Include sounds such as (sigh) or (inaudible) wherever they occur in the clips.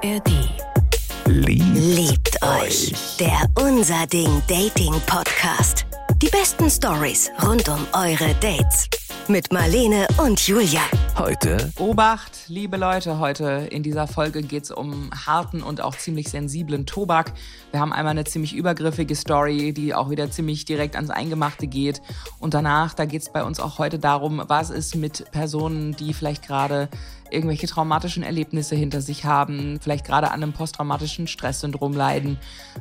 ARD. Liebt, Liebt euch. Der Unser Ding Dating Podcast. Die besten Stories rund um eure Dates. Mit Marlene und Julia. Heute Obacht, liebe Leute, heute in dieser Folge geht es um harten und auch ziemlich sensiblen Tobak. Wir haben einmal eine ziemlich übergriffige Story, die auch wieder ziemlich direkt ans Eingemachte geht. Und danach, da geht es bei uns auch heute darum, was ist mit Personen, die vielleicht gerade irgendwelche traumatischen Erlebnisse hinter sich haben, vielleicht gerade an einem posttraumatischen Stresssyndrom leiden.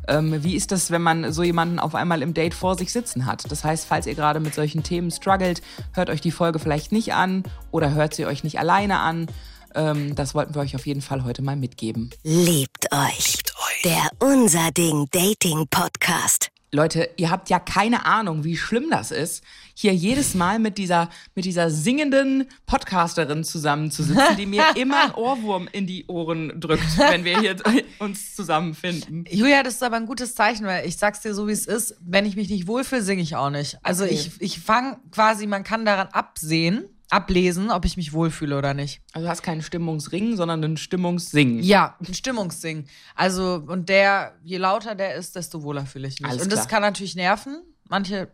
Ähm, wie ist das, wenn man so jemanden auf einmal im Date vor sich sitzen hat? Das heißt, falls ihr gerade mit solchen Themen struggelt, hört euch die Folge vielleicht nicht an oder hört sie euch nicht alleine an. Ähm, das wollten wir euch auf jeden Fall heute mal mitgeben. Liebt euch. Der Unser Ding Dating Podcast. Leute, ihr habt ja keine Ahnung, wie schlimm das ist, hier jedes Mal mit dieser, mit dieser singenden Podcasterin zusammenzusitzen, die mir (laughs) immer einen Ohrwurm in die Ohren drückt, wenn wir hier (laughs) uns zusammenfinden. Julia, das ist aber ein gutes Zeichen, weil ich sag's dir so, wie es ist. Wenn ich mich nicht wohlfühle, singe ich auch nicht. Also Okay. ich, ich fange quasi, man kann daran absehen, ablesen, ob ich mich wohlfühle oder nicht. Also du hast keinen Stimmungsring, sondern einen Stimmungssingen. Ja, ein Stimmungssing. Also, und der, je lauter der ist, desto wohler fühle ich mich. Alles und das klar. kann natürlich nerven. Manche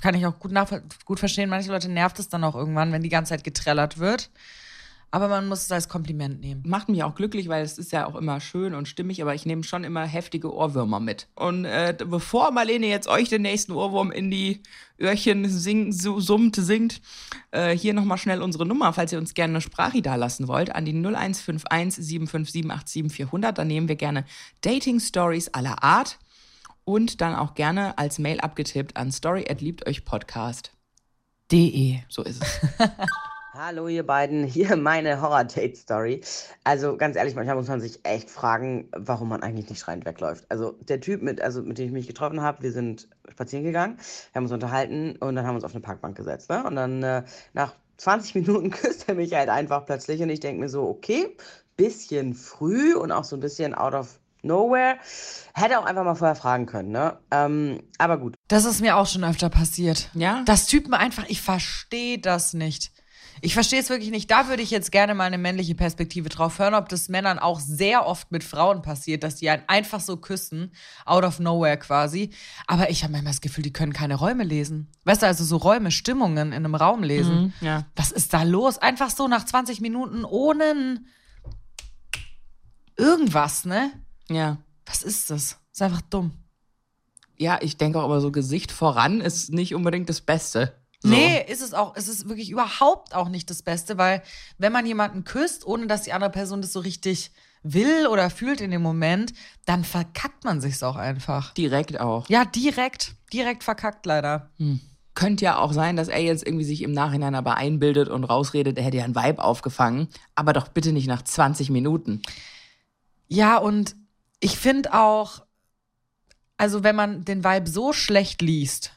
kann ich auch gut, gut verstehen. Manche Leute nervt es dann auch irgendwann, wenn die ganze Zeit getrellert wird. Aber man muss es als Kompliment nehmen. Macht mich auch glücklich, weil es ist ja auch immer schön und stimmig, aber ich nehme schon immer heftige Ohrwürmer mit. Und äh, bevor Marlene jetzt euch den nächsten Ohrwurm in die Öhrchen sing, su, summt, singt, äh, hier nochmal schnell unsere Nummer, falls ihr uns gerne eine Sprache da lassen wollt, an die 0151 757 87400. Dann nehmen wir gerne Dating Stories aller Art und dann auch gerne als Mail abgetippt an story at liebt euch Podcast. De. So ist es. (laughs) Hallo ihr beiden, (laughs) hier meine Horror-Date-Story. Also ganz ehrlich, manchmal muss man sich echt fragen, warum man eigentlich nicht schreiend wegläuft. Also der Typ, mit, also mit dem ich mich getroffen habe, wir sind spazieren gegangen, wir haben uns unterhalten und dann haben wir uns auf eine Parkbank gesetzt. Ne? Und dann äh, nach 20 Minuten (laughs) küsst er mich halt einfach plötzlich und ich denke mir so, okay, bisschen früh und auch so ein bisschen out of nowhere. Hätte auch einfach mal vorher fragen können, ne? Ähm, aber gut. Das ist mir auch schon öfter passiert. Ja? Dass Typen einfach, ich verstehe das nicht. Ich verstehe es wirklich nicht. Da würde ich jetzt gerne mal eine männliche Perspektive drauf hören, ob das Männern auch sehr oft mit Frauen passiert, dass die einen einfach so küssen, out of nowhere quasi. Aber ich habe manchmal das Gefühl, die können keine Räume lesen. Weißt du, also so Räume, Stimmungen in einem Raum lesen. ja. Was ist da los? Einfach so nach 20 Minuten ohne irgendwas, ne? Ja. Was ist das? Ist einfach dumm. Ja, ich denke auch aber so Gesicht voran ist nicht unbedingt das Beste. So. Nee, ist es auch. Es ist wirklich überhaupt auch nicht das Beste, weil wenn man jemanden küsst, ohne dass die andere Person das so richtig will oder fühlt in dem Moment, dann verkackt man sich's auch einfach. Direkt auch. Ja, direkt. Direkt verkackt leider. Könnte ja auch sein, dass er jetzt irgendwie sich im Nachhinein aber einbildet und rausredet, er hätte ja einen Vibe aufgefangen. Aber doch bitte nicht nach 20 Minuten. Ja, und ich finde auch, also wenn man den Vibe so schlecht liest,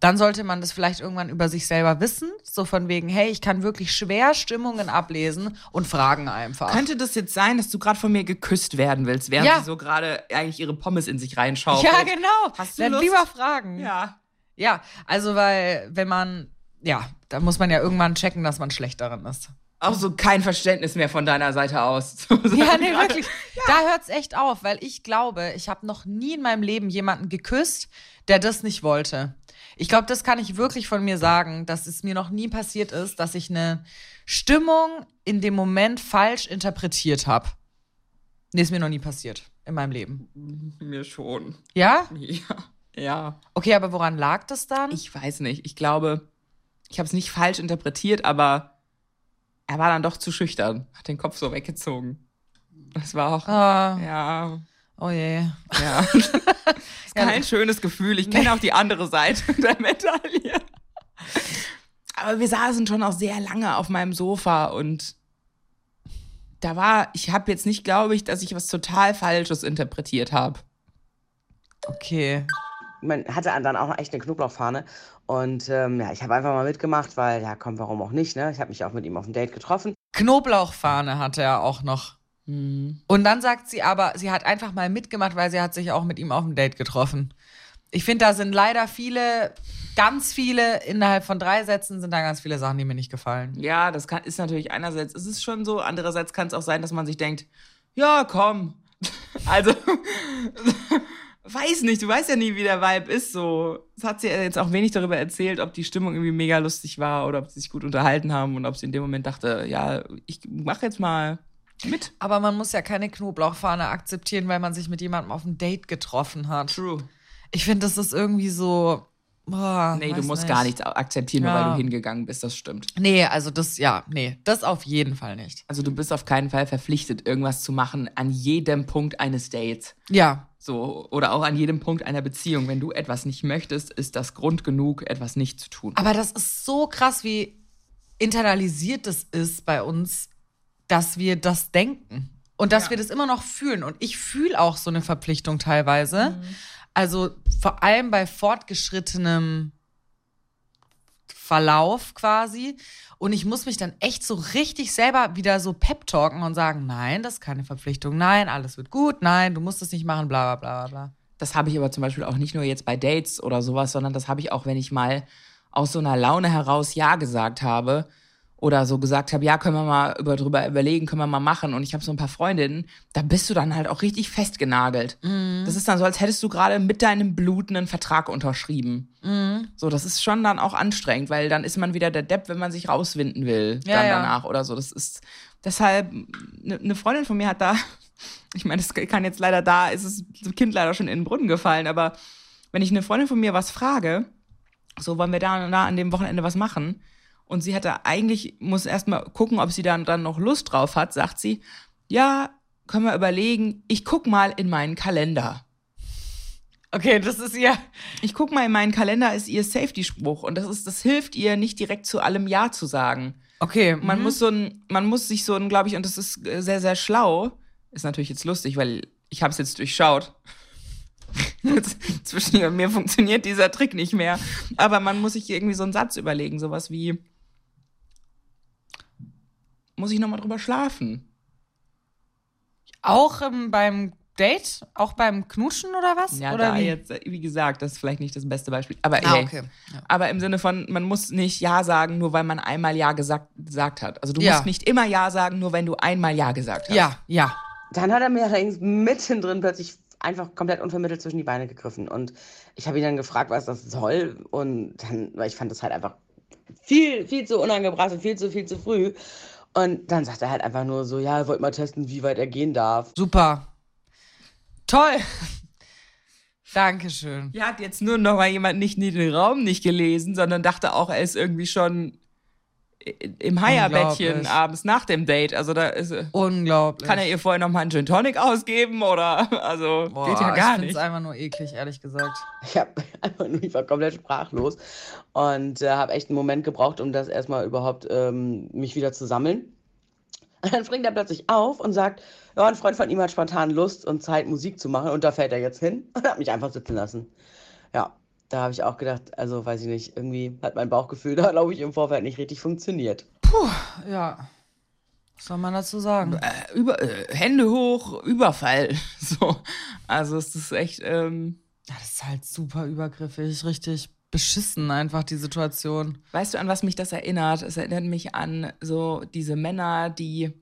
dann sollte man das vielleicht irgendwann über sich selber wissen. So von wegen, hey, ich kann wirklich schwer Stimmungen ablesen und fragen einfach. Könnte das jetzt sein, dass du gerade von mir geküsst werden willst, während Ja. sie so gerade eigentlich ihre Pommes in sich reinschaut? ja, genau. Hast du Dann Lust? lieber fragen. Ja. Ja, also weil, wenn man, ja, da muss man ja irgendwann checken, dass man schlecht darin ist. Auch so kein Verständnis mehr von deiner Seite aus. (laughs) Ja, nee, wirklich. Da hört's echt auf, weil ich glaube, ich habe noch nie in meinem Leben jemanden geküsst, der das nicht wollte. Ich glaube, das kann ich wirklich von mir sagen, dass es mir noch nie passiert ist, dass ich eine Stimmung in dem Moment falsch interpretiert habe. Nee, ist mir noch nie passiert in meinem Leben. Mir schon. Ja? Ja. Ja. Okay, aber woran lag das dann? Ich weiß nicht. Ich glaube, ich habe es nicht falsch interpretiert, aber er war dann doch zu schüchtern. Hat den Kopf so weggezogen. Das war auch. Ah, Ja. Oh je. Ja. (laughs) ist kein schönes Gefühl. Ich kenne auch die andere Seite (laughs) der Medaille. Aber wir saßen schon auch sehr lange auf meinem Sofa und da war, ich habe jetzt nicht, glaube ich, dass ich was total Falsches interpretiert habe. Okay. man hatte dann auch noch echt eine Knoblauchfahne. Und ähm, ja, ich habe einfach mal mitgemacht, weil, ja, komm, warum auch nicht, ne? Ich habe mich auch mit ihm auf ein Date getroffen. Knoblauchfahne hatte er auch noch. Und dann sagt sie aber, sie hat einfach mal mitgemacht, weil sie hat sich auch mit ihm auf ein Date getroffen. Ich finde, da sind leider viele, ganz viele, innerhalb von drei Sätzen sind da ganz viele Sachen, die mir nicht gefallen. Ja, das kann, ist natürlich einerseits, ist es schon so, andererseits kann es auch sein, dass man sich denkt, ja, komm. (laughs) Also, (laughs) weiß nicht, du weißt ja nie, wie der Vibe ist. So, es hat sie jetzt auch wenig darüber erzählt, ob die Stimmung irgendwie mega lustig war oder ob sie sich gut unterhalten haben und ob sie in dem Moment dachte, ja, ich mach jetzt mal mit. Aber man muss ja keine Knoblauchfahne akzeptieren, weil man sich mit jemandem auf ein Date getroffen hat. True. Ich finde, das ist irgendwie so. Boah, Nee, du musst nicht. gar nichts akzeptieren, nur Ja. weil du hingegangen bist, das stimmt. Nee, also das, ja, nee, das auf jeden Fall nicht. Also du bist auf keinen Fall verpflichtet, irgendwas zu machen an jedem Punkt eines Dates. Ja, So, oder auch an jedem Punkt einer Beziehung. Wenn du etwas nicht möchtest, ist das Grund genug, etwas nicht zu tun. aber das ist so krass, wie internalisiert es ist bei uns, dass wir das denken und dass Ja. wir das immer noch fühlen. Und ich fühle auch so eine Verpflichtung teilweise. Also vor allem bei fortgeschrittenem Verlauf quasi. Und ich muss mich dann echt so richtig selber wieder so pep-talken und sagen, nein, das ist keine Verpflichtung, nein, alles wird gut, nein, du musst es nicht machen, bla bla bla bla. Das habe ich aber zum Beispiel auch nicht nur jetzt bei Dates oder sowas, sondern das habe ich auch, wenn ich mal aus so einer Laune heraus Ja gesagt habe oder so gesagt habe, ja, können wir mal über, drüber überlegen, können wir mal machen. Und ich habe so ein paar Freundinnen, da bist du dann halt auch richtig festgenagelt. Das ist dann so, als hättest du gerade mit deinem Blut einen Vertrag unterschrieben. So, das ist schon dann auch anstrengend, weil dann ist man wieder der Depp, wenn man sich rauswinden will, Ja, dann ja. danach oder so. Das ist deshalb, eine ne Freundin von mir hat da, (laughs) ich meine, das kann jetzt leider da, ist das Kind leider schon in den Brunnen gefallen, aber wenn ich eine Freundin von mir was frage, so wollen wir da und da an dem Wochenende was machen, und sie hatte eigentlich, muss erstmal gucken, ob sie dann, dann noch Lust drauf hat, sagt sie, ja, können wir überlegen, ich guck mal in meinen Kalender. Okay, das ist ja. Ich guck mal in meinen Kalender ist ihr Safety-Spruch und das ist, das hilft ihr nicht direkt zu allem Ja zu sagen. Okay, Man muss so ein, man muss sich so ein, glaube ich, und das ist äh, sehr, sehr schlau. Ist natürlich jetzt lustig, weil ich habe es jetzt durchschaut. (laughs) Jetzt, Zwischen ihr und mir funktioniert dieser Trick nicht mehr. Aber man muss sich irgendwie so einen Satz überlegen, sowas wie muss ich noch mal drüber schlafen? Auch ähm, beim Date? Auch beim Knutschen oder was? Ja, oder da wie? jetzt, äh, wie gesagt, das ist vielleicht nicht das beste Beispiel. Aber Ah, hey, okay. Ja. Aber im Sinne von, man muss nicht Ja sagen, nur weil man einmal Ja gesagt, gesagt hat. Also du Ja. musst nicht immer Ja sagen, nur wenn du einmal Ja gesagt hast. Ja, ja. Dann hat er mir allerdings mittendrin plötzlich einfach komplett unvermittelt zwischen die Beine gegriffen. Und ich habe ihn dann gefragt, was das soll. Und dann, weil ich fand das halt einfach viel, viel zu unangebracht und viel zu, viel zu früh. Und dann sagt er halt einfach nur so, ja, er wollte mal testen, wie weit er gehen darf. Super. Toll. (laughs) Dankeschön. Hier hat jetzt nur noch mal jemand nicht in den Raum nicht gelesen, sondern dachte auch, er ist irgendwie schon im Heierbettchen Unglaublich. abends nach dem Date. Also da ist, Unglaublich. kann er ihr vorher noch mal einen Gin Tonic ausgeben oder (laughs) also Boah, geht ja gar ich nicht. find's einfach nur eklig, ehrlich gesagt. Ich habe (laughs) einfach nur, ich war komplett sprachlos und äh, habe echt einen Moment gebraucht, um das erstmal überhaupt ähm, mich wieder zu sammeln. Und (laughs) dann springt er plötzlich auf und sagt, ja, ein Freund von ihm hat spontan Lust und Zeit, Musik zu machen und da fällt er jetzt hin und hat mich einfach sitzen lassen. Ja, da habe ich auch gedacht, also weiß ich nicht, irgendwie hat mein Bauchgefühl (laughs) da, glaube ich, im Vorfeld nicht richtig funktioniert. Ja. Was soll man dazu sagen? Äh, über, äh, Hände hoch, Überfall. (laughs) So. Also es ist echt, ähm, Ja, das ist halt super übergriffig, richtig beschissen einfach die Situation. Weißt du, an was mich das erinnert? Es erinnert mich an so diese Männer, die,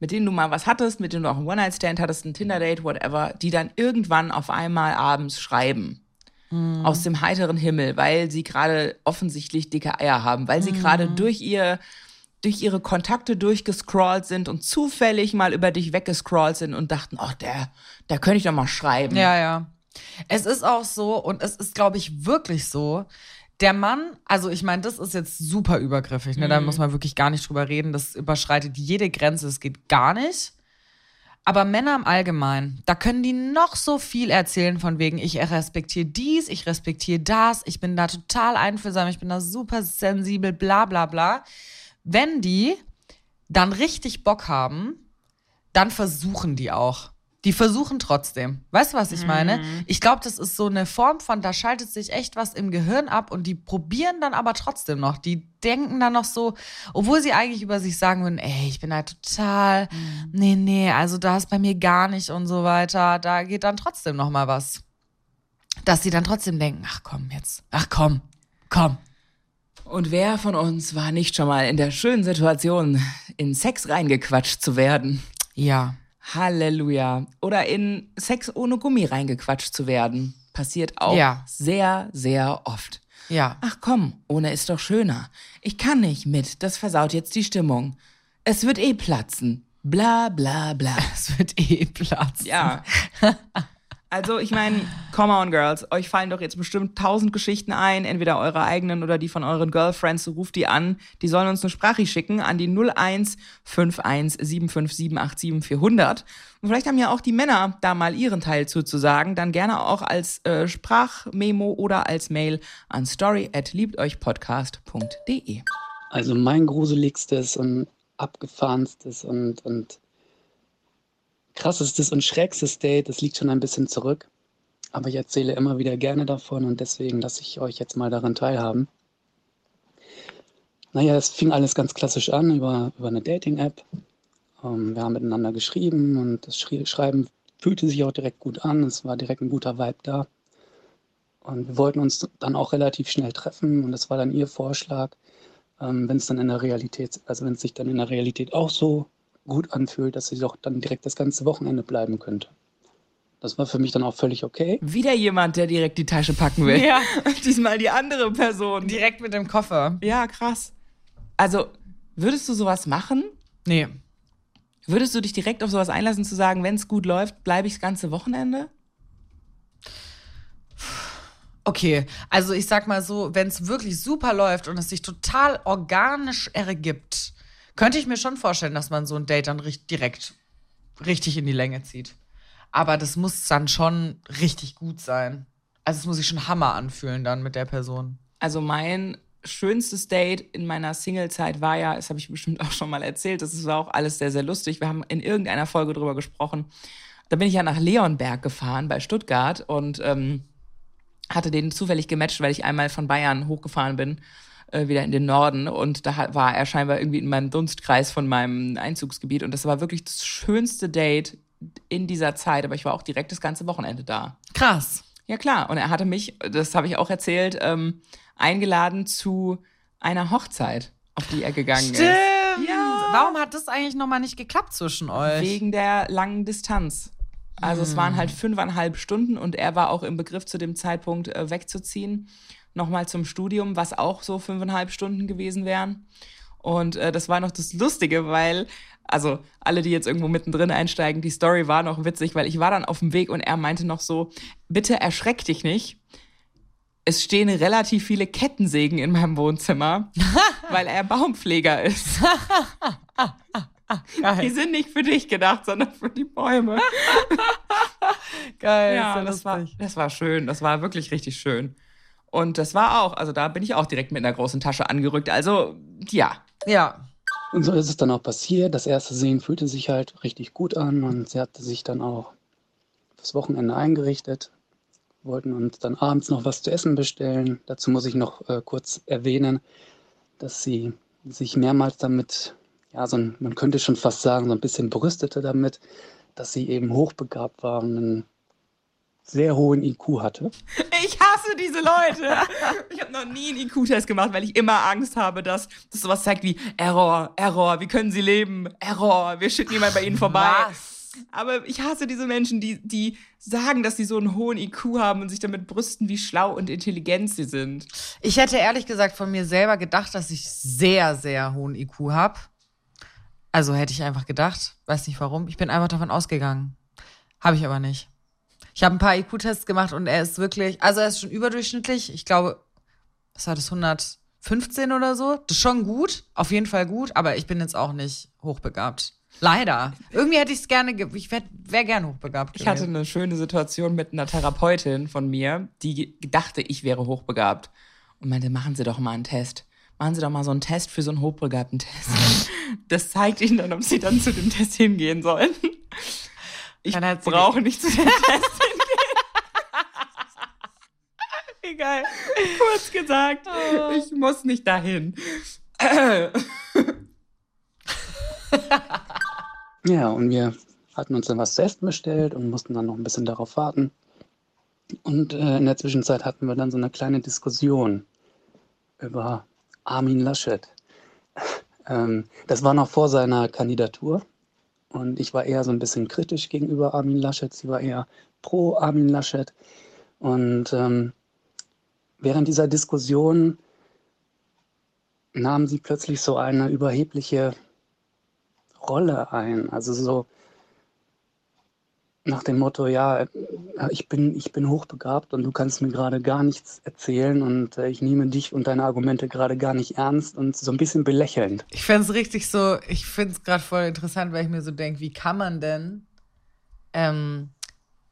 mit denen du mal was hattest, mit denen du auch einen One-Night-Stand hattest, ein Tinder-Date, whatever, die dann irgendwann auf einmal abends schreiben. Aus dem heiteren Himmel, weil sie gerade offensichtlich dicke Eier haben, weil sie gerade durch ihr, durch ihre Kontakte durchgescrollt sind und zufällig mal über dich weggescrollt sind und dachten, oh, der, der könnte ich doch mal schreiben. Ja, ja. Es ist auch so, und es ist, glaube ich, wirklich so. Der Mann, also ich meine, das ist jetzt super übergriffig, ne? Da muss man wirklich gar nicht drüber reden. Das überschreitet jede Grenze, das geht gar nicht. Aber Männer im Allgemeinen, da können die noch so viel erzählen von wegen, ich respektiere dies, ich respektiere das, ich bin da total einfühlsam, ich bin da super sensibel, bla bla bla. Wenn die dann richtig Bock haben, dann versuchen die auch. Die versuchen trotzdem. Weißt du, was ich meine? Ich glaube, das ist so eine Form von, da schaltet sich echt was im Gehirn ab und die probieren dann aber trotzdem noch. Die denken dann noch so, obwohl sie eigentlich über sich sagen würden, ey, ich bin halt total, nee, nee, also da ist bei mir gar nicht und so weiter. Da geht dann trotzdem noch mal was. Dass sie dann trotzdem denken, ach komm jetzt, ach komm, komm. Und wer von uns war nicht schon mal in der schönen Situation, in Sex reingequatscht zu werden? Ja. Halleluja. Oder in Sex ohne Gummi reingequatscht zu werden. Passiert auch Ja. sehr, sehr oft. Ja. Ach komm, ohne ist doch schöner. Ich kann nicht mit, das versaut jetzt die Stimmung. Es wird eh platzen. Bla bla bla. (laughs) Es wird eh Platz. Ja. (laughs) Also, ich meine, come on, Girls. Euch fallen doch jetzt bestimmt tausend Geschichten ein, entweder eure eigenen oder die von euren Girlfriends. Ruft die an. Die sollen uns eine Sprache schicken an die 01 51 75 787 400. Und vielleicht haben ja auch die Männer da mal ihren Teil zuzusagen. Dann gerne auch als äh, Sprachmemo oder als Mail an story at liebteuchpodcast.de. Also mein gruseligstes und abgefahrenstes und, und krassestes und schrägstes Date, das liegt schon ein bisschen zurück. Aber ich erzähle immer wieder gerne davon und deswegen lasse ich euch jetzt mal daran teilhaben. Naja, es fing alles ganz klassisch an über, über eine Dating-App. Ähm, wir haben miteinander geschrieben und das Schreiben fühlte sich auch direkt gut an. Es war direkt ein guter Vibe da. Und wir wollten uns dann auch relativ schnell treffen und das war dann ihr Vorschlag, ähm, wenn es dann in der Realität, also wenn es sich dann in der Realität auch so gut anfühlt, dass sie doch dann direkt das ganze Wochenende bleiben könnte. Das war für mich dann auch völlig okay. Wieder jemand, der direkt die Tasche packen will. Ja. (laughs) Diesmal die andere Person. Direkt mit dem Koffer. Ja, krass. Also, würdest du sowas machen? Nee. Würdest du dich direkt auf sowas einlassen, zu sagen, wenn es gut läuft, bleibe ich das ganze Wochenende? Okay, also ich sag mal so, wenn es wirklich super läuft und es sich total organisch ergibt, könnte ich mir schon vorstellen, dass man so ein Date dann richt direkt richtig in die Länge zieht. Aber das muss dann schon richtig gut sein. Also es muss sich schon Hammer anfühlen dann mit der Person. Also, mein schönstes Date in meiner Single-Zeit war ja, das habe ich bestimmt auch schon mal erzählt, das war auch alles sehr, sehr lustig. Wir haben in irgendeiner Folge drüber gesprochen. Da bin ich ja nach Leonberg gefahren bei Stuttgart und ähm, hatte den zufällig gematcht, weil ich einmal von Bayern hochgefahren bin, äh, wieder in den Norden. Und da war er scheinbar irgendwie in meinem Dunstkreis von meinem Einzugsgebiet. Und das war wirklich das schönste Date in dieser Zeit. Aber ich war auch direkt das ganze Wochenende da. Krass. Ja, klar. Und er hatte mich, das habe ich auch erzählt, ähm, eingeladen zu einer Hochzeit, auf die er gegangen ist. Ja. Warum hat das eigentlich nochmal nicht geklappt zwischen euch? Wegen der langen Distanz. Also es waren Hm. halt fünfeinhalb Stunden und er war auch im Begriff zu dem Zeitpunkt äh, wegzuziehen, nochmal zum Studium, was auch so fünfeinhalb Stunden gewesen wären. Und äh, das war noch das Lustige, weil, also alle, die jetzt irgendwo mittendrin einsteigen, die Story war noch witzig, weil ich war dann auf dem Weg und er meinte noch so, bitte erschreck dich nicht. Es stehen relativ viele Kettensägen in meinem Wohnzimmer, (laughs) weil er Baumpfleger ist. (laughs) Die Geil. sind nicht für dich gedacht, sondern für die Bäume. (laughs) Geil. Ja, das war, das war schön. Das war wirklich richtig schön. Und das war auch, also da bin ich auch direkt mit einer großen Tasche angerückt. Also, ja. Ja. Und so ist es dann auch passiert. Das erste Sehen fühlte sich halt richtig gut an und sie hatte sich dann auch fürs Wochenende eingerichtet. Wollten uns dann abends noch was zu essen bestellen. Dazu muss ich noch äh, kurz erwähnen, dass sie sich mehrmals damit, ja, so ein, man könnte schon fast sagen, so ein bisschen brüstete damit, dass sie eben hochbegabt war und einen sehr hohen IQ hatte. Ich hasse diese Leute. (laughs) Ich habe noch nie einen IQ-Test gemacht, weil ich immer Angst habe, dass das sowas zeigt wie Error, Error, wie können sie leben? Error, wir schütten jemand bei ihnen vorbei. Was? Aber ich hasse diese Menschen, die, die sagen, dass sie so einen hohen IQ haben und sich damit brüsten, wie schlau und intelligent sie sind. Ich hätte ehrlich gesagt von mir selber gedacht, dass ich sehr, sehr hohen IQ habe. Also hätte ich einfach gedacht. Weiß nicht warum. Ich bin einfach davon ausgegangen. Habe ich aber nicht. Ich habe ein paar IQ-Tests gemacht und er ist wirklich, also er ist schon überdurchschnittlich. Ich glaube, was war das, 115 oder so? Das ist schon gut, auf jeden Fall gut, aber ich bin jetzt auch nicht hochbegabt. Leider. Irgendwie hätte ich es gerne, ge ich wäre wär gern hochbegabt. Ich hatte gewesen. eine schöne Situation mit einer Therapeutin von mir, die dachte, ich wäre hochbegabt. Und meinte, machen Sie doch mal einen Test. Machen Sie doch mal so einen Test für so einen hochbegabten Test. (laughs) Das zeigt Ihnen dann, ob Sie dann zu dem Test hingehen sollen. Ich Dann hat sie brauche nicht zu dem Test hingehen. (laughs) Egal. Kurz gesagt, ich muss nicht dahin. (laughs) Ja, und wir hatten uns dann was zu essen bestellt und mussten dann noch ein bisschen darauf warten. Und äh, in der Zwischenzeit hatten wir dann so eine kleine Diskussion über Armin Laschet. (laughs) Ähm, das war noch vor seiner Kandidatur. Und ich war eher so ein bisschen kritisch gegenüber Armin Laschet. Sie war eher pro Armin Laschet. Und ähm, während dieser Diskussion nahm sie plötzlich so eine überhebliche Rolle ein. Also so nach dem Motto, ja, ich bin, ich bin hochbegabt und du kannst mir gerade gar nichts erzählen und äh, ich nehme dich und deine Argumente gerade gar nicht ernst und so ein bisschen belächelnd. Ich finde es richtig so, ich finde es gerade voll interessant, weil ich mir so denke, wie kann man denn ähm,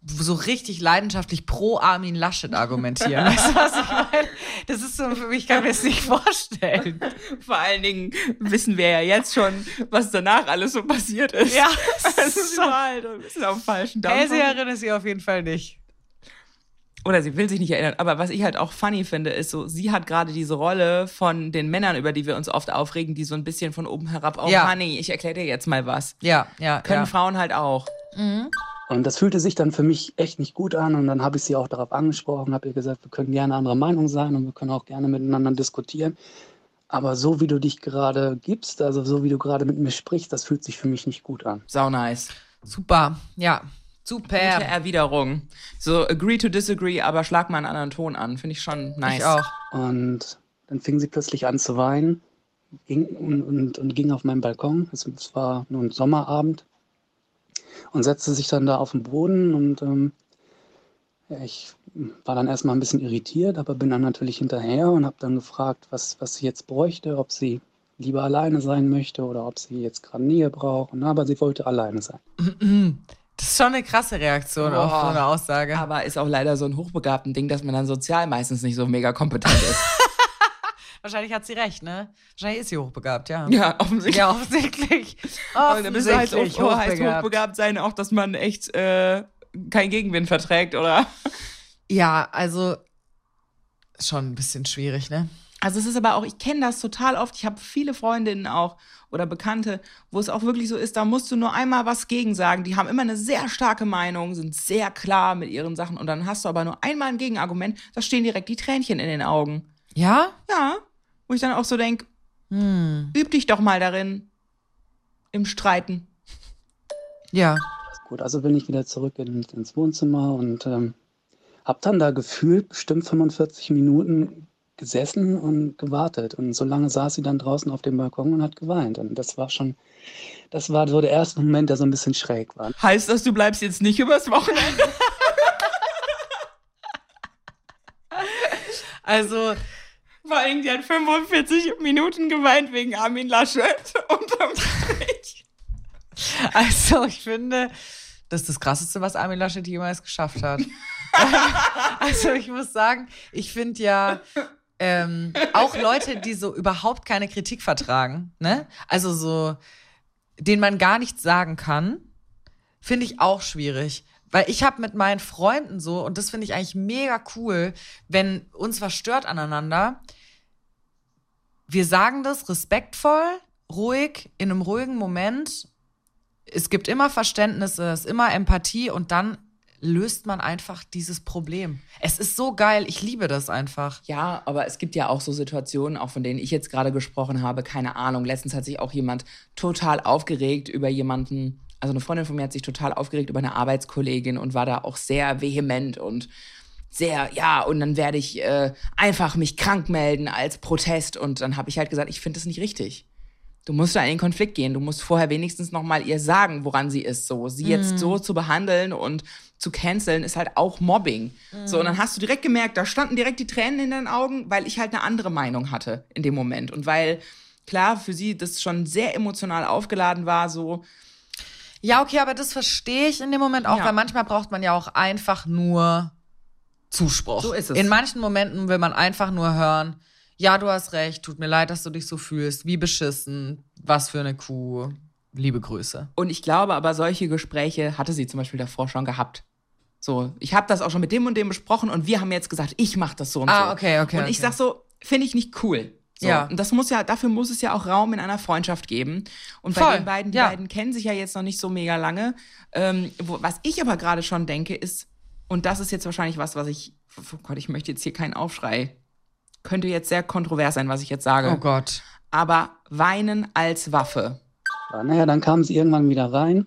so richtig leidenschaftlich pro Armin Laschet argumentieren. weißt du, was ich meine? Das ist so für mich, kann mir das nicht vorstellen. Vor allen Dingen wissen wir ja jetzt schon, was danach alles so passiert ist. Ja, (laughs) das ist halt ein bisschen auf dem falschen Dampf. Hellseherin ist sie auf jeden Fall nicht. Oder sie will sich nicht erinnern. Aber was ich halt auch funny finde, ist so, sie hat gerade diese Rolle von den Männern, über die wir uns oft aufregen, die so ein bisschen von oben herab, oh Ja. Honey, ich erkläre dir jetzt mal was. Ja, ja, Können ja. Frauen halt auch. Und das fühlte sich dann für mich echt nicht gut an. Und dann habe ich sie auch darauf angesprochen, habe ihr gesagt, wir können gerne anderer Meinung sein und wir können auch gerne miteinander diskutieren. Aber so wie du dich gerade gibst, also so wie du gerade mit mir sprichst, das fühlt sich für mich nicht gut an. Sau nice. Super, ja. Super. Gute Erwiderung. So, agree to disagree, aber schlag mal einen anderen Ton an. Finde ich schon nice. Ich auch. Und dann fing sie plötzlich an zu weinen ging und, und, und ging auf meinen Balkon. Es, es war nur ein Sommerabend und setzte sich dann da auf den Boden und ähm, ja, ich war dann erstmal ein bisschen irritiert, aber bin dann natürlich hinterher und habe dann gefragt, was, was sie jetzt bräuchte, ob sie lieber alleine sein möchte oder ob sie jetzt gerade Nähe braucht. Und, aber sie wollte alleine sein. Das ist schon eine krasse Reaktion auf so eine Aussage. Aber ist auch leider so ein hochbegabten Ding, dass man dann sozial meistens nicht so mega kompetent ist. (laughs) Wahrscheinlich hat sie recht, ne? Wahrscheinlich ist sie hochbegabt, ja. ja, offensichtlich. Ja, offensichtlich. (laughs) Und halt Offensichtlich oh, heißt hochbegabt. hochbegabt sein auch, dass man echt äh, keinen Gegenwind verträgt, oder? (laughs) Ja, also schon ein bisschen schwierig, ne? Also es ist aber auch, ich kenne das total oft. Ich habe viele Freundinnen auch oder Bekannte, wo es auch wirklich so ist, da musst du nur einmal was gegen sagen. Die haben immer eine sehr starke Meinung, sind sehr klar mit ihren Sachen und dann hast du aber nur einmal ein Gegenargument, da stehen direkt die Tränchen in den Augen. Ja? Ja, wo ich dann auch so denk, Hm. üb dich doch mal darin im Streiten. Ja. Gut, also bin ich wieder zurück in, ins Wohnzimmer und ähm, habe dann da gefühlt bestimmt 45 Minuten gesessen und gewartet. Und so lange saß sie dann draußen auf dem Balkon und hat geweint. Und das war schon, das war so der erste Moment, der so ein bisschen schräg war. Heißt das, du bleibst jetzt nicht übers Wochenende? (laughs) Also, Vor allem, die hat 45 Minuten geweint wegen Armin Laschet (laughs) unterm Strich. also ich finde, das ist das Krasseste, was Armin Laschet jemals geschafft hat. (laughs) also ich muss sagen, ich finde ja ähm, auch Leute, die so überhaupt keine Kritik vertragen, ne? Also so, denen man gar nichts sagen kann, finde ich auch schwierig. Weil ich habe mit meinen Freunden so, und das finde ich eigentlich mega cool, wenn uns was stört aneinander, wir sagen das respektvoll, ruhig, in einem ruhigen Moment. Es gibt immer Verständnis, es ist immer Empathie und dann löst man einfach dieses Problem. Es ist so geil, ich liebe das einfach. Ja, aber es gibt ja auch so Situationen, auch von denen ich jetzt gerade gesprochen habe, keine Ahnung. Letztens hat sich auch jemand total aufgeregt über jemanden, also eine Freundin von mir hat sich total aufgeregt über eine Arbeitskollegin und war da auch sehr vehement und sehr, ja, und dann werde ich äh, einfach mich krank melden als Protest und dann habe ich halt gesagt, ich finde das nicht richtig. Du musst da in den Konflikt gehen. Du musst vorher wenigstens noch mal ihr sagen, woran sie ist. So, sie jetzt so zu behandeln und zu canceln ist halt auch Mobbing. So, und dann hast du direkt gemerkt, da standen direkt die Tränen in den Augen, weil ich halt eine andere Meinung hatte in dem Moment und weil klar für sie das schon sehr emotional aufgeladen war. So, Ja, okay, aber das verstehe ich in dem Moment auch, Ja. weil manchmal braucht man ja auch einfach nur Zuspruch. So ist es. In manchen Momenten will man einfach nur hören, ja, du hast recht, tut mir leid, dass du dich so fühlst, wie beschissen, was für eine Kuh, liebe Grüße. Und ich glaube aber, solche Gespräche hatte sie zum Beispiel davor schon gehabt. So, ich habe das auch schon mit dem und dem besprochen und wir haben jetzt gesagt, ich mache das so und Ah, so. okay, okay, Und ich okay. sag so, finde ich nicht cool. So. Ja. Und das muss ja, dafür muss es ja auch Raum in einer Freundschaft geben. Und bei Voll, den beiden, die ja. beiden kennen sich ja jetzt noch nicht so mega lange. Ähm, wo, was ich aber gerade schon denke, ist, und das ist jetzt wahrscheinlich was, was ich, oh Gott, ich möchte jetzt hier keinen Aufschrei. Könnte jetzt sehr kontrovers sein, was ich jetzt sage. Oh Gott. Aber weinen als Waffe. Ja, naja, dann kam sie irgendwann wieder rein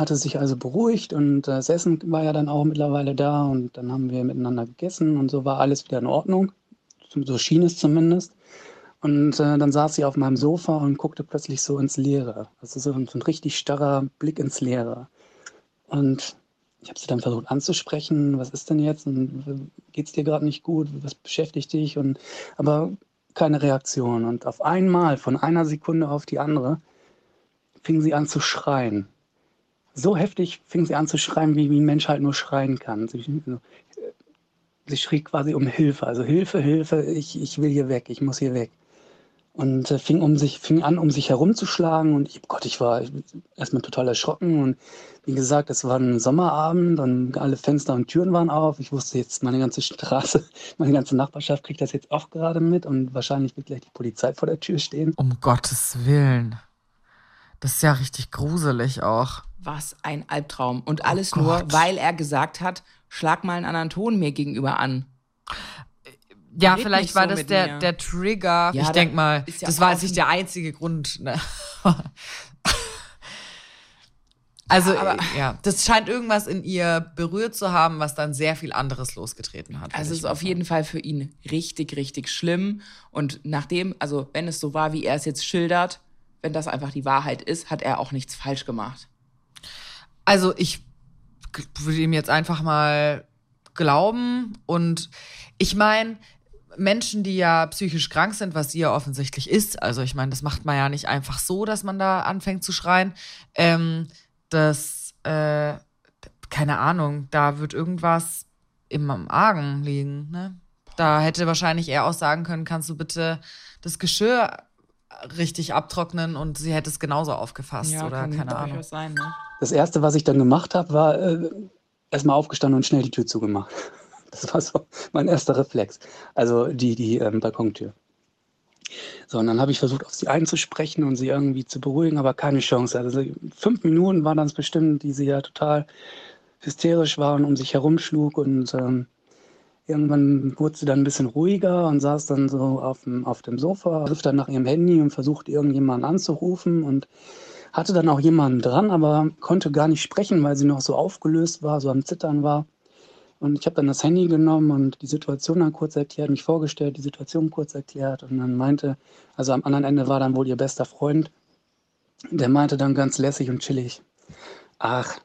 hatte sich also beruhigt und äh, das Essen war ja dann auch mittlerweile da und dann haben wir miteinander gegessen und so war alles wieder in Ordnung. So schien es zumindest. Und äh, dann saß sie auf meinem Sofa und guckte plötzlich so ins Leere. Also so, so ein richtig starrer Blick ins Leere. Und ich habe sie dann versucht anzusprechen, was ist denn jetzt? Und geht es dir gerade nicht gut? Was beschäftigt dich? Und aber keine Reaktion. Und auf einmal, von einer Sekunde auf die andere, fing sie an zu schreien. So heftig fing sie an zu schreien, wie, wie ein Mensch halt nur schreien kann. Sie, sie schrie quasi um Hilfe. Also Hilfe, Hilfe, ich, ich will hier weg, ich muss hier weg und äh, fing, um sich, fing an, um sich herumzuschlagen. Und ich, Gott, ich war erstmal total erschrocken. Und wie gesagt, es war ein Sommerabend und alle Fenster und Türen waren auf. Ich wusste jetzt, meine ganze Straße, (laughs) meine ganze Nachbarschaft kriegt das jetzt auch gerade mit und wahrscheinlich wird gleich die Polizei vor der Tür stehen. Um Gottes Willen. Das ist ja richtig gruselig auch. Was ein Albtraum. Und alles oh nur, weil er gesagt hat, schlag mal einen anderen Ton mir gegenüber an. Ja, vielleicht war so das der, der Trigger. Ja, ich denke mal, ja das war jetzt nicht der einzige Grund. Ne? (laughs) also, ja, ja, das scheint irgendwas in ihr berührt zu haben, was dann sehr viel anderes losgetreten hat. Also, es ist auf jeden Fall für ihn richtig, richtig schlimm. Und nachdem, also, wenn es so war, wie er es jetzt schildert, wenn das einfach die Wahrheit ist, hat er auch nichts falsch gemacht. Also, ich würde ihm jetzt einfach mal glauben und ich meine, Menschen, die ja psychisch krank sind, was sie ja offensichtlich ist, also ich meine, das macht man ja nicht einfach so, dass man da anfängt zu schreien. Ähm, das, äh, keine Ahnung, da wird irgendwas im Argen liegen. Ne? Da hätte wahrscheinlich er auch sagen können, kannst du bitte das Geschirr richtig abtrocknen und sie hätte es genauso aufgefasst ja, oder keine Ahnung. Sein, ne? Das erste, was ich dann gemacht habe, war äh, erstmal aufgestanden und schnell die Tür zugemacht. (laughs) Das war so mein erster Reflex. Also die, die ähm, Balkontür. So, und dann habe ich versucht, auf sie einzusprechen und sie irgendwie zu beruhigen, aber keine Chance. Also fünf Minuten waren das bestimmt, die sie ja total hysterisch war und um sich herumschlug und ähm, irgendwann wurde sie dann ein bisschen ruhiger und saß dann so auf dem, auf dem Sofa, griff dann nach ihrem Handy und versuchte irgendjemanden anzurufen und hatte dann auch jemanden dran, aber konnte gar nicht sprechen, weil sie noch so aufgelöst war, so am Zittern war. Und ich habe dann das Handy genommen und die Situation dann kurz erklärt, mich vorgestellt, die Situation kurz erklärt und dann meinte, also am anderen Ende war dann wohl ihr bester Freund, der meinte dann ganz lässig und chillig, ach,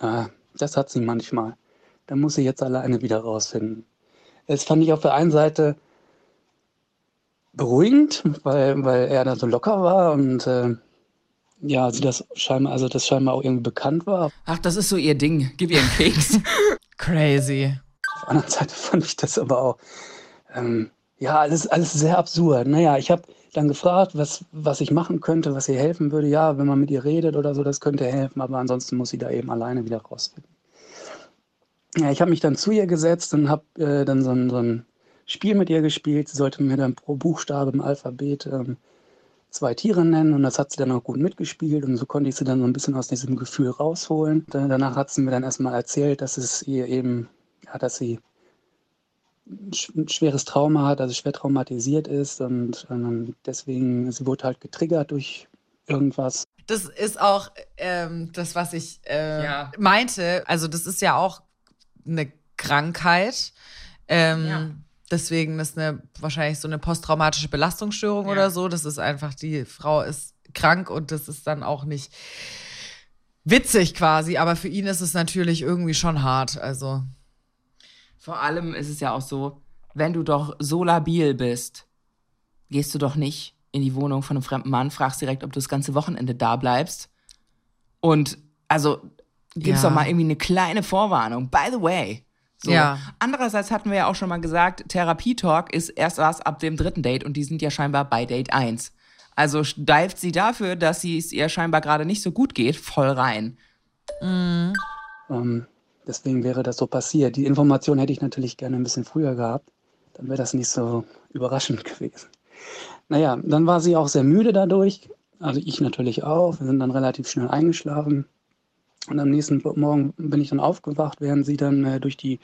äh, das hat sie manchmal. Da muss sie jetzt alleine wieder rausfinden. Es fand ich auf der einen Seite beruhigend, weil, weil er da so locker war und äh, ja, sie das scheinbar, also das scheinbar auch irgendwie bekannt war. Ach, das ist so ihr Ding. Gib ihr einen Keks. (laughs) Crazy. Auf der anderen Seite (laughs) fand ich das aber auch, ähm, ja, alles, alles sehr absurd. Naja, ich habe dann gefragt, was, was ich machen könnte, was ihr helfen würde. Ja, wenn man mit ihr redet oder so, das könnte helfen, aber ansonsten muss sie da eben alleine wieder rausfinden. Ja, ich habe mich dann zu ihr gesetzt und habe äh, dann so ein, so ein Spiel mit ihr gespielt. Sie sollte mir dann pro Buchstabe im Alphabet ähm, zwei Tiere nennen und das hat sie dann auch gut mitgespielt und so konnte ich sie dann so ein bisschen aus diesem Gefühl rausholen. Danach hat sie mir dann erstmal erzählt, dass es ihr eben, ja, dass sie ein schweres Trauma hat, also schwer traumatisiert ist und, und deswegen, sie wurde halt getriggert durch irgendwas. Das ist auch ähm, das, was ich äh, ja. meinte. Also das ist ja auch eine Krankheit. Ähm, ja Deswegen ist eine wahrscheinlich so eine posttraumatische Belastungsstörung ja. oder so. Das ist einfach, die Frau ist krank und das ist dann auch nicht witzig quasi, aber für ihn ist es natürlich irgendwie schon hart. Also. Vor allem ist es ja auch so, wenn du doch so labil bist, gehst du doch nicht in die Wohnung von einem fremden Mann, fragst direkt, ob du das ganze Wochenende da bleibst. Und also gibst ja. doch mal irgendwie eine kleine Vorwarnung. By the way, so. Ja. Andererseits hatten wir ja auch schon mal gesagt, Therapie-Talk ist erst was ab dem dritten Date und die sind ja scheinbar bei Date 1. Also dived sie dafür, dass sie es ihr scheinbar gerade nicht so gut geht, voll rein. Mhm. Um, ähm, deswegen wäre das so passiert. Die Information hätte ich natürlich gerne ein bisschen früher gehabt. Dann wäre das nicht so überraschend gewesen. Naja, dann war sie auch sehr müde dadurch. Also ich natürlich auch. Wir sind dann relativ schnell eingeschlafen. Und am nächsten Morgen bin ich dann aufgewacht, während sie dann äh, durch die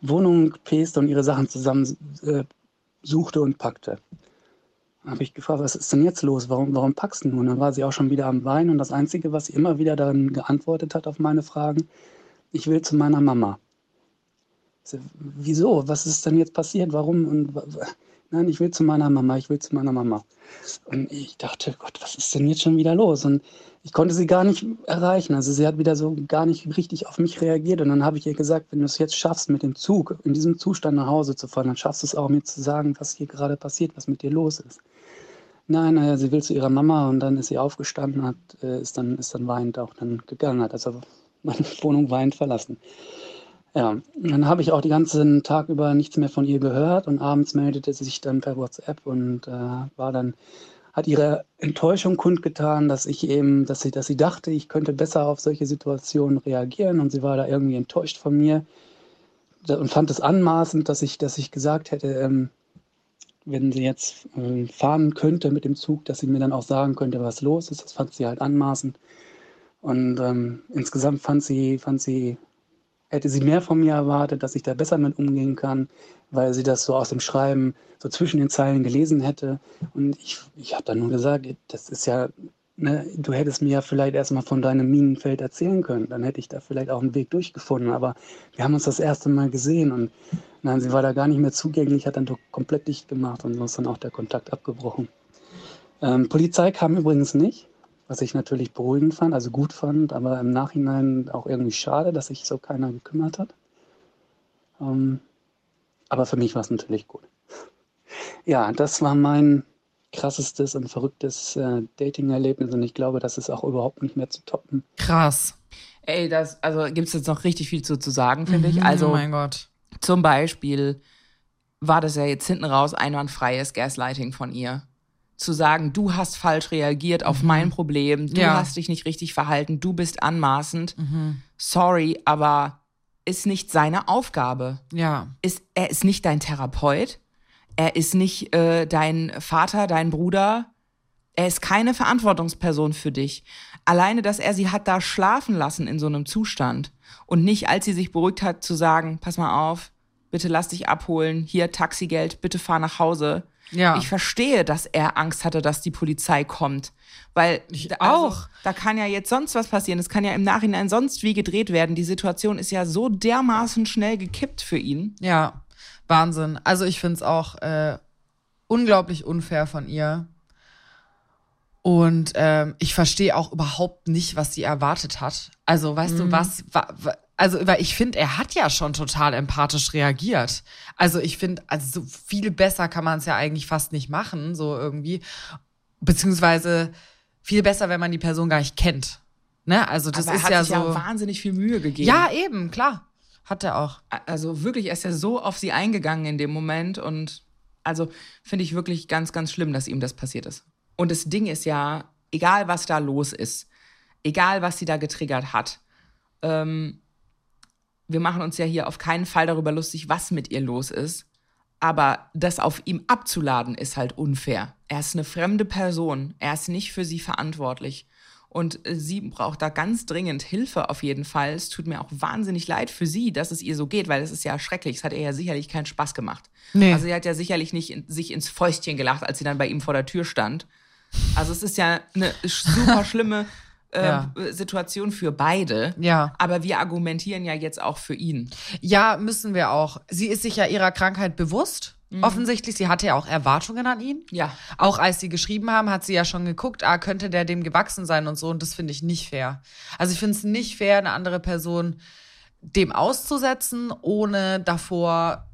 Wohnung peste und ihre Sachen zusammen äh, suchte und packte. habe ich gefragt, was ist denn jetzt los? Warum, warum packst du? Und dann war sie auch schon wieder am Weinen und das Einzige, was sie immer wieder dann geantwortet hat auf meine Fragen, ich will zu meiner Mama. So, wieso? Was ist denn jetzt passiert? Warum? Und nein, ich will zu meiner Mama, ich will zu meiner Mama. Und ich dachte, Gott, was ist denn jetzt schon wieder los? Und ich konnte sie gar nicht erreichen. Also sie hat wieder so gar nicht richtig auf mich reagiert. Und dann habe ich ihr gesagt, wenn du es jetzt schaffst, mit dem Zug in diesem Zustand nach Hause zu fahren, dann schaffst du es auch, mir zu sagen, was hier gerade passiert, was mit dir los ist. Nein, äh, sie will zu ihrer Mama und dann ist sie aufgestanden, hat, äh, ist, dann, ist dann weinend auch dann gegangen, hat also meine (laughs) Wohnung weinend verlassen. Ja, dann habe ich auch den ganzen Tag über nichts mehr von ihr gehört und abends meldete sie sich dann per WhatsApp und äh, war dann hat ihre Enttäuschung kundgetan, dass ich eben, dass sie, dass sie dachte, ich könnte besser auf solche Situationen reagieren und sie war da irgendwie enttäuscht von mir und fand es anmaßend, dass ich, dass ich gesagt hätte, ähm, wenn sie jetzt äh, fahren könnte mit dem Zug, dass sie mir dann auch sagen könnte, was los ist. Das fand sie halt anmaßend. Und ähm, insgesamt fand sie, fand sie, hätte sie mehr von mir erwartet, dass ich da besser mit umgehen kann, weil sie das so aus dem Schreiben so zwischen den Zeilen gelesen hätte. Und ich, ich habe dann nur gesagt, das ist ja, ne, du hättest mir ja vielleicht erstmal von deinem Minenfeld erzählen können. Dann hätte ich da vielleicht auch einen Weg durchgefunden. Aber wir haben uns das erste Mal gesehen und nein, sie war da gar nicht mehr zugänglich, hat dann doch komplett dicht gemacht und so ist dann auch der Kontakt abgebrochen. Ähm, Polizei kam übrigens nicht was ich natürlich beruhigend fand, also gut fand, aber im Nachhinein auch irgendwie schade, dass sich so keiner gekümmert hat. Ähm, aber für mich war es natürlich gut. (laughs) Ja, das war mein krassestes und verrücktes äh, Dating-Erlebnis und ich glaube, das ist auch überhaupt nicht mehr zu toppen. Krass. Ey, das, also gibt es jetzt noch richtig viel zu, zu sagen, finde ich. Also, oh mein Gott. zum Beispiel war das ja jetzt hinten raus einwandfreies Gaslighting von ihr zu sagen, du hast falsch reagiert auf mein Problem, du Ja. hast dich nicht richtig verhalten, du bist anmaßend. Sorry, aber ist nicht seine Aufgabe. Ja. Ist, er ist nicht dein Therapeut. Er ist nicht äh, dein Vater, dein Bruder. Er ist keine Verantwortungsperson für dich. Alleine, dass er sie hat da schlafen lassen in so einem Zustand und nicht, als sie sich beruhigt hat, zu sagen, pass mal auf, bitte lass dich abholen, hier Taxigeld, bitte fahr nach Hause. Ja. Ich verstehe, dass er Angst hatte, dass die Polizei kommt. Weil Ich da, auch. da kann ja jetzt sonst was passieren. Es kann ja im Nachhinein sonst wie gedreht werden. Die Situation ist ja so dermaßen schnell gekippt für ihn. Ja, Wahnsinn. Also ich finde es auch äh, unglaublich unfair von ihr. Und ähm, ich verstehe auch überhaupt nicht, was sie erwartet hat. Also, weißt du, was, wa, wa, also, weil ich finde, er hat ja schon total empathisch reagiert. Also, ich finde, also so viel besser kann man es ja eigentlich fast nicht machen, so irgendwie. Beziehungsweise viel besser, wenn man die Person gar nicht kennt. Ne? Also, das Aber er ist hat ja sich so. ja wahnsinnig viel Mühe gegeben. ja, eben, klar. Hat er auch. Also wirklich, er ist ja so auf sie eingegangen in dem Moment und also finde ich wirklich ganz, ganz schlimm, dass ihm das passiert ist. Und das Ding ist ja, egal was da los ist, egal was sie da getriggert hat, ähm, wir machen uns ja hier auf keinen Fall darüber lustig, was mit ihr los ist. Aber das auf ihm abzuladen ist halt unfair. Er ist eine fremde Person. Er ist nicht für sie verantwortlich. Und äh, sie braucht da ganz dringend Hilfe auf jeden Fall. Es tut mir auch wahnsinnig leid für sie, dass es ihr so geht, weil es ist ja schrecklich. Es hat ihr ja sicherlich keinen Spaß gemacht. Nee. Also sie hat ja sicherlich nicht in, sich ins Fäustchen gelacht, als sie dann bei ihm vor der Tür stand. Also es ist ja eine super schlimme äh, Ja. Situation für beide. Ja. Aber wir argumentieren ja jetzt auch für ihn. Ja, müssen wir auch. Sie ist sich ja ihrer Krankheit bewusst. Offensichtlich, sie hatte ja auch Erwartungen an ihn. Ja. Auch als sie geschrieben haben, hat sie ja schon geguckt, ah, könnte der dem gewachsen sein und so. Und das finde ich nicht fair. Also ich finde es nicht fair, eine andere Person dem auszusetzen, ohne davor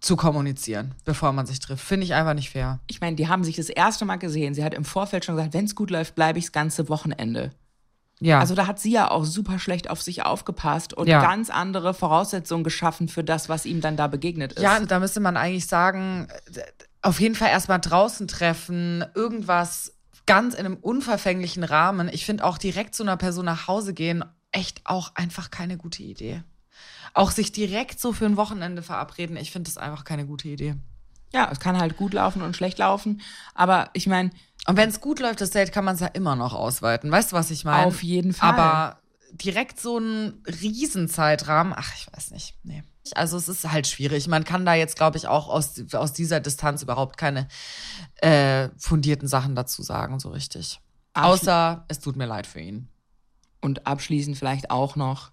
zu kommunizieren, bevor man sich trifft. Finde ich einfach nicht fair. Ich meine, die haben sich das erste Mal gesehen. Sie hat im Vorfeld schon gesagt, wenn es gut läuft, bleibe ich das ganze Wochenende. Ja. Also da hat sie ja auch super schlecht auf sich aufgepasst und Ja. ganz andere Voraussetzungen geschaffen für das, was ihm dann da begegnet ist. Ja, da müsste man eigentlich sagen, auf jeden Fall erstmal draußen treffen, irgendwas ganz in einem unverfänglichen Rahmen. Ich finde auch direkt zu einer Person nach Hause gehen echt auch einfach keine gute Idee. Auch sich direkt so für ein Wochenende verabreden, ich finde das einfach keine gute Idee. ja, es kann halt gut laufen und schlecht laufen. Aber ich meine, Und wenn es gut läuft, das Date, kann man es ja immer noch ausweiten. Weißt du, was ich meine? Auf jeden Fall. Aber direkt so einen Riesenzeitrahmen. Ach, ich weiß nicht. Nee. Also es ist halt schwierig. Man kann da jetzt, glaube ich, auch aus, aus dieser Distanz überhaupt keine äh, fundierten Sachen dazu sagen, so richtig. Außer es tut mir leid für ihn. Und abschließend vielleicht auch noch,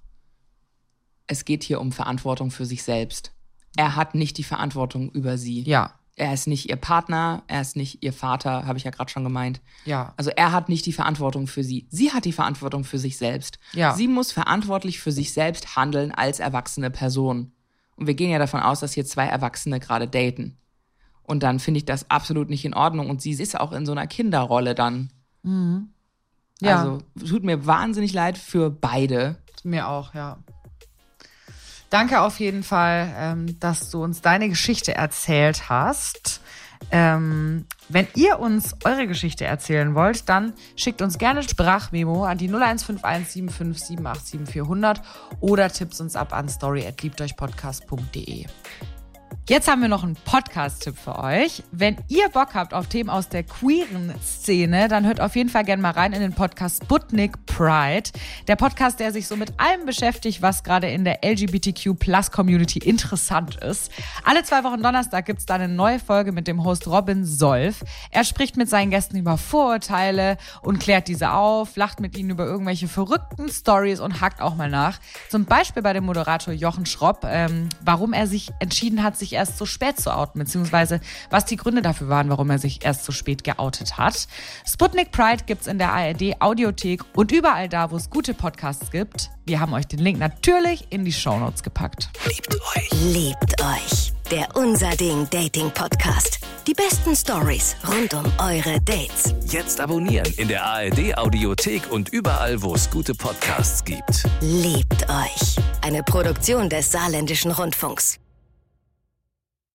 es geht hier um Verantwortung für sich selbst. Er hat nicht die Verantwortung über sie. Ja. Er ist nicht ihr Partner, er ist nicht ihr Vater, habe ich ja gerade schon gemeint. Ja. Also er hat nicht die Verantwortung für sie. Sie hat die Verantwortung für sich selbst. Ja. Sie muss verantwortlich für sich selbst handeln als erwachsene Person. Und wir gehen ja davon aus, dass hier zwei Erwachsene gerade daten. Und dann finde ich das absolut nicht in Ordnung. Und sie ist auch in so einer Kinderrolle dann. Ja. Also tut mir wahnsinnig leid für beide. Mir auch, ja. Danke auf jeden Fall, ähm, dass du uns deine Geschichte erzählt hast. Ähm, wenn ihr uns eure Geschichte erzählen wollt, dann schickt uns gerne Sprachmemo an die 0151 7578 7400 oder tippt uns ab an story@liebteuchpodcast.de. Jetzt haben wir noch einen Podcast-Tipp für euch. Wenn ihr Bock habt auf Themen aus der queeren Szene, dann hört auf jeden Fall gerne mal rein in den Podcast Sputnik Pride. Der Podcast, der sich so mit allem beschäftigt, was gerade in der LGBTQ-Plus-Community interessant ist. Alle zwei Wochen Donnerstag gibt's da eine neue Folge mit dem Host Robin Solf. Er spricht mit seinen Gästen über Vorurteile und klärt diese auf, lacht mit ihnen über irgendwelche verrückten Stories und hackt auch mal nach. Zum Beispiel bei dem Moderator Jochen Schropp, ähm, warum er sich entschieden hat, sich erst so spät zu outen, beziehungsweise was die Gründe dafür waren, warum er sich erst so spät geoutet hat. Sputnik Pride gibt's in der ARD Audiothek und überall da, wo es gute Podcasts gibt. Wir haben euch den Link natürlich in die Shownotes gepackt. Liebt euch. Liebt euch. Der Unser Ding Dating Podcast. Die besten Stories rund um eure Dates. Jetzt abonnieren in der ARD Audiothek und überall, wo es gute Podcasts gibt. Liebt euch. Eine Produktion des Saarländischen Rundfunks.